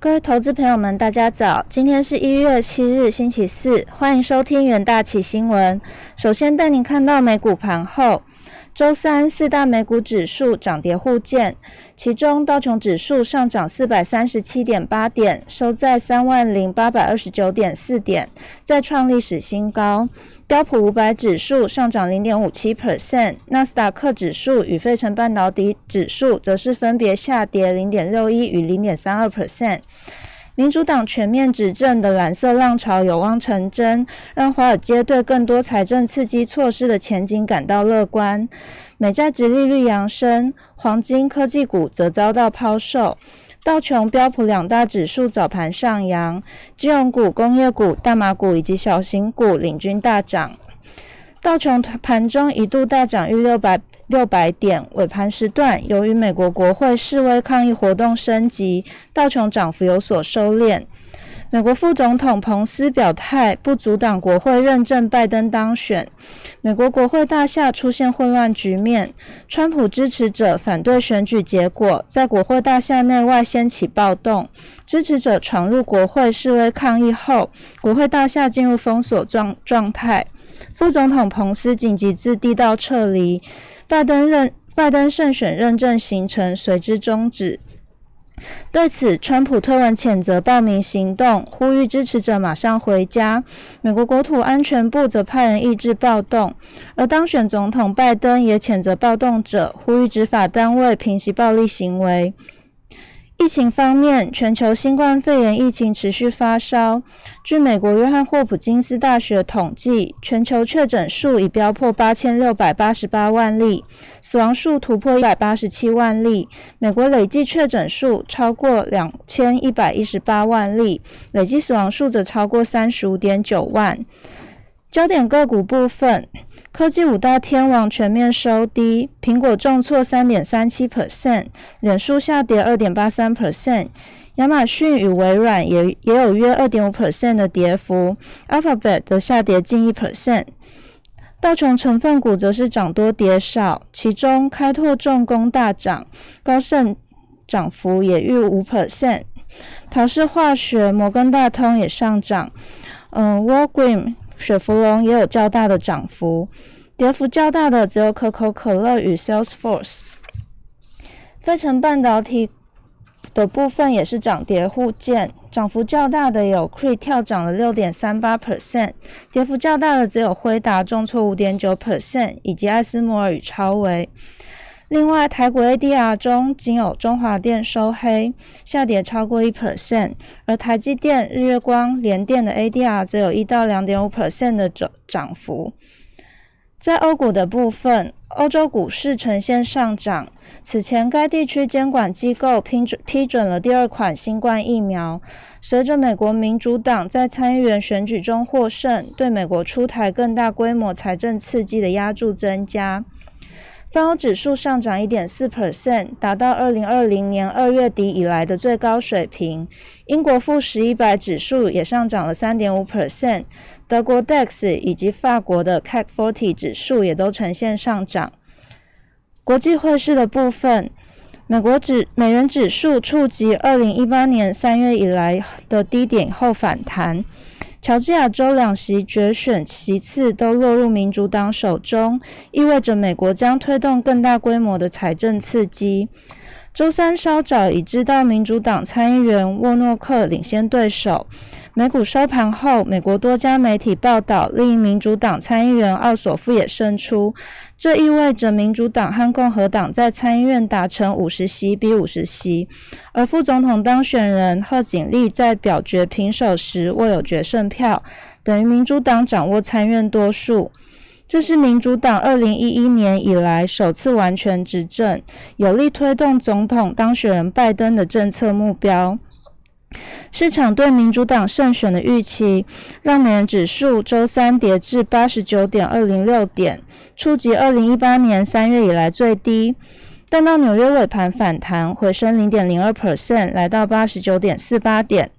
各位投资朋友们，大家早！今天是一月七日，星期四，欢迎收听元大旗新闻。首先带您看到美股盘后，周三四大美股指数涨跌互见，其中道琼指数上涨四百三十七点八点，收在三万零八百二十九点四点，再创历史新高。标普五百指数上涨零点五七 percent，纳斯达克指数与费城半导体指数则是分别下跌零点六一与零点三二 percent。民主党全面执政的蓝色浪潮有望成真，让华尔街对更多财政刺激措施的前景感到乐观。美债值利率扬升，黄金、科技股则遭到抛售。道琼、标普两大指数早盘上扬，金融股、工业股、大麻股以及小型股领军大涨。道琼盘中一度大涨逾六百六百点，尾盘时段由于美国国会示威抗议活动升级，道琼涨幅有所收敛。美国副总统彭斯表态不阻挡国会认证拜登当选。美国国会大厦出现混乱局面，川普支持者反对选举结果，在国会大厦内外掀起暴动，支持者闯入国会示威抗议后，国会大厦进入封锁状状态。副总统彭斯紧急自地道撤离，拜登认拜登胜选认证行程随之终止。对此，川普推文谴责暴民行动，呼吁支持者马上回家。美国国土安全部则派人抑制暴动，而当选总统拜登也谴责暴动者，呼吁执法单位平息暴力行为。疫情方面，全球新冠肺炎疫情持续发烧。据美国约翰霍普金斯大学统计，全球确诊数已飙破八千六百八十八万例，死亡数突破一百八十七万例。美国累计确诊数超过两千一百一十八万例，累计死亡数则超过三十五点九万。焦点个股部分。科技五大天王全面收低，苹果重挫三点三七 percent，脸书下跌二点八三 percent，亚马逊与微软也也有约二点五 percent 的跌幅，Alphabet 则下跌近一 percent。道琼成分股则是涨多跌少，其中开拓重工大涨，高盛涨幅也逾五 percent，陶氏化学、摩根大通也上涨，嗯，Walgreen。雪佛龙也有较大的涨幅，跌幅较大的只有可口可乐与 Salesforce。费城半导体的部分也是涨跌互见，涨幅较大的有 Cree 跳涨了六点三八 percent，跌幅较大的只有辉达重挫五点九 percent，以及艾斯摩尔与超维。另外，台股 ADR 中仅有中华电收黑，下跌超过一 percent，而台积电、日月光、联电的 ADR 则有一到两点五 percent 的涨涨幅。在欧股的部分，欧洲股市呈现上涨。此前，该地区监管机构批准批准了第二款新冠疫苗。随着美国民主党在参议员选举中获胜，对美国出台更大规模财政刺激的压注增加。泛欧指数上涨一点四 percent，达到二零二零年二月底以来的最高水平。英国富时一百指数也上涨了三点五 percent，德国 DAX 以及法国的 CAC forty 指数也都呈现上涨。国际汇市的部分，美国指美元指数触及二零一八年三月以来的低点后反弹。乔治亚州两席决选席次都落入民主党手中，意味着美国将推动更大规模的财政刺激。周三稍早已知道民主党参议员沃诺克领先对手。美股收盘后，美国多家媒体报道，另一民主党参议员奥索夫也胜出。这意味着民主党和共和党在参议院达成五十席比五十席，而副总统当选人贺锦丽在表决平手时握有决胜票，等于民主党掌握参院多数。这是民主党二零一一年以来首次完全执政，有力推动总统当选人拜登的政策目标。市场对民主党胜选的预期，让美元指数周三跌至八十九点二零六点，触及二零一八年三月以来最低。但到纽约尾盘反弹，回升零点零二 percent，来到八十九点四八点。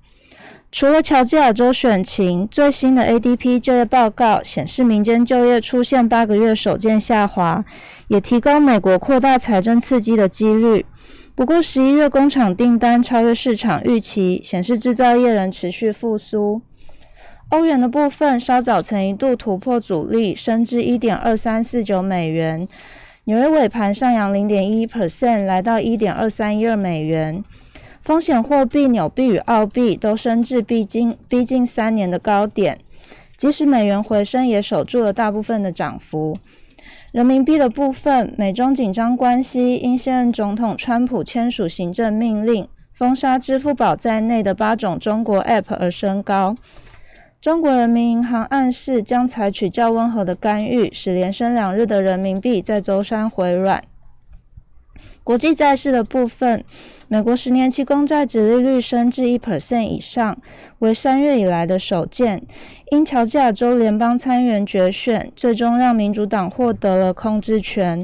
除了乔治亚州选情，最新的 ADP 就业报告显示，民间就业出现八个月首见下滑，也提高美国扩大财政刺激的几率。不过，十一月工厂订单超越市场预期，显示制造业仍持续复苏。欧元的部分稍早曾一度突破阻力，升至一点二三四九美元。纽约尾盘上扬零点一 percent，来到一点二三一二美元。风险货币纽币与澳币都升至逼近逼近三年的高点，即使美元回升，也守住了大部分的涨幅。人民币的部分，美中紧张关系因现任总统川普签署行政命令，封杀支付宝在内的八种中国 App 而升高。中国人民银行暗示将采取较温和的干预，使连升两日的人民币在周三回软。国际债市的部分，美国十年期公债殖利率升至一 percent 以上，为三月以来的首见。因乔治亚州联邦参议员决选，最终让民主党获得了控制权，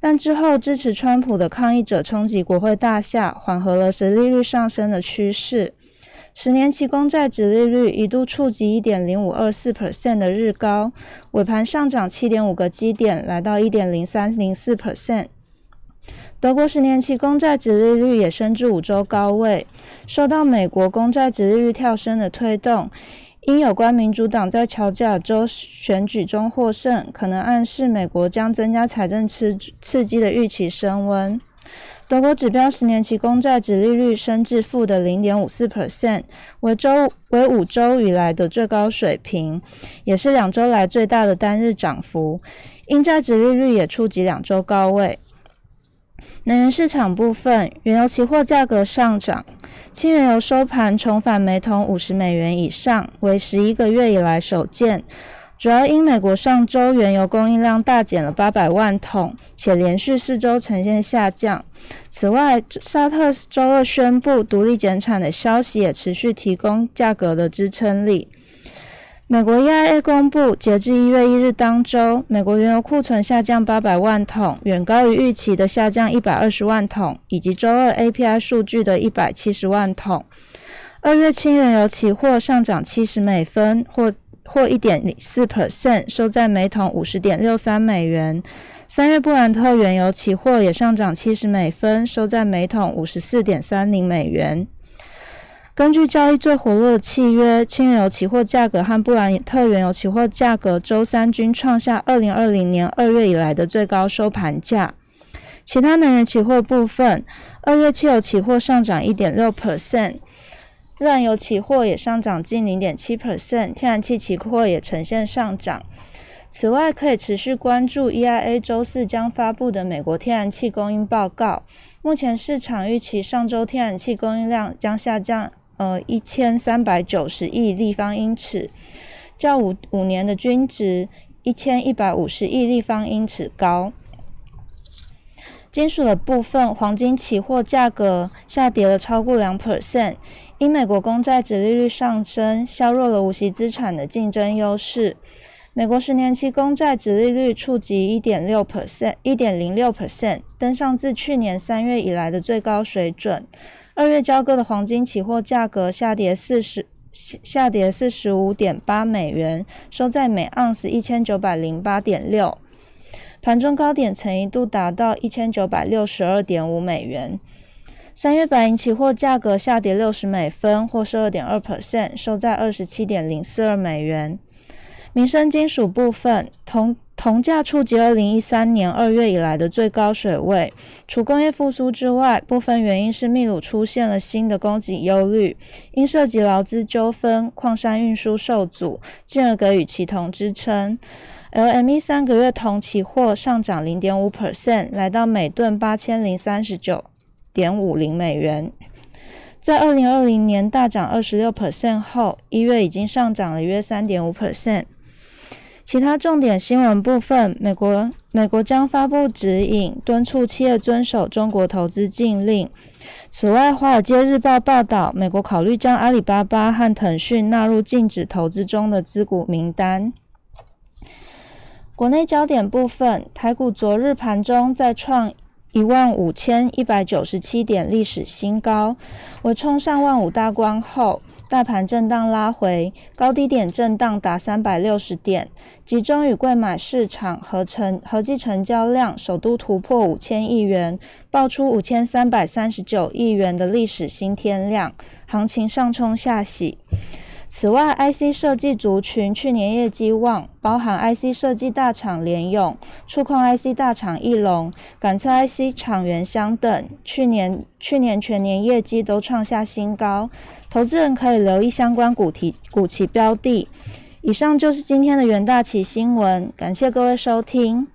但之后支持川普的抗议者冲击国会大厦，缓和了殖利率上升的趋势。十年期公债殖利率一度触及一点零五二四 percent 的日高，尾盘上涨七点五个基点，来到一点零三零四 percent。德国十年期公债殖利率也升至五周高位，受到美国公债殖利率跳升的推动。因有关民主党在乔治亚州选举中获胜，可能暗示美国将增加财政刺刺激的预期升温。德国指标十年期公债殖利率升至负的零点五四 percent，为周为五周以来的最高水平，也是两周来最大的单日涨幅。英债殖利率也触及两周高位。能源市场部分，原油期货价格上涨，轻原油收盘重返每桶五十美元以上，为十一个月以来首见。主要因美国上周原油供应量大减了八百万桶，且连续四周呈现下降。此外，沙特周二宣布独立减产的消息也持续提供价格的支撑力。美国 EIA 公布，截至一月一日当周，美国原油库存下降八百万桶，远高于预期的下降一百二十万桶，以及周二 API 数据的一百七十万桶。二月轻原油期货上涨七十美分，或或一点四 percent，收在每桶五十点六三美元。三月布兰特原油期货也上涨七十美分，收在每桶五十四点三零美元。根据交易最活络的契约，轻油期货价格和布兰特原油期货价格周三均创下二零二零年二月以来的最高收盘价。其他能源期货部分，二月汽油期货上涨一点六 percent，燃油期货也上涨近零点七 percent，天然气期货也呈现上涨。此外，可以持续关注 EIA 周四将发布的美国天然气供应报告。目前市场预期上周天然气供应量将下降。呃，一千三百九十亿立方英尺，较五五年的均值一千一百五十亿立方英尺高。金属的部分，黄金期货价格下跌了超过两 percent，因美国公债殖利率上升，削弱了无息资产的竞争优势。美国十年期公债殖利率触及一点六 percent，一点零六 percent，登上自去年三月以来的最高水准。二月交割的黄金期货价格下跌四十下跌四十五点八美元，收在每盎司一千九百零八点六。盘中高点曾一度达到一千九百六十二点五美元。三月白银期货价格下跌六十美分，或是二点二 percent，收在二十七点零四二美元。民生金属部分，铜铜价触及二零一三年二月以来的最高水位。除工业复苏之外，部分原因是秘鲁出现了新的供给忧虑，因涉及劳资纠纷，矿山运输受阻，进而给予其铜支撑。LME 三个月铜期货上涨零点五 percent，来到每吨八千零三十九点五零美元。在二零二零年大涨二十六 percent 后，一月已经上涨了约三点五 percent。其他重点新闻部分：美国美国将发布指引，敦促企业遵守中国投资禁令。此外，《华尔街日报》报道，美国考虑将阿里巴巴和腾讯纳入禁止投资中的资股名单。国内焦点部分：台股昨日盘中再创一万五千一百九十七点历史新高，为冲上万五大关后。大盘震荡拉回，高低点震荡达三百六十点。集中与贵买市场合成合计成交量首度突破五千亿元，爆出五千三百三十九亿元的历史新天量，行情上冲下洗。此外，IC 设计族群去年业绩旺，包含 IC 设计大厂联咏、触控 IC 大厂翼龙、感测 IC 厂元相等，去年去年全年业绩都创下新高，投资人可以留意相关股题股旗标的。以上就是今天的元大旗新闻，感谢各位收听。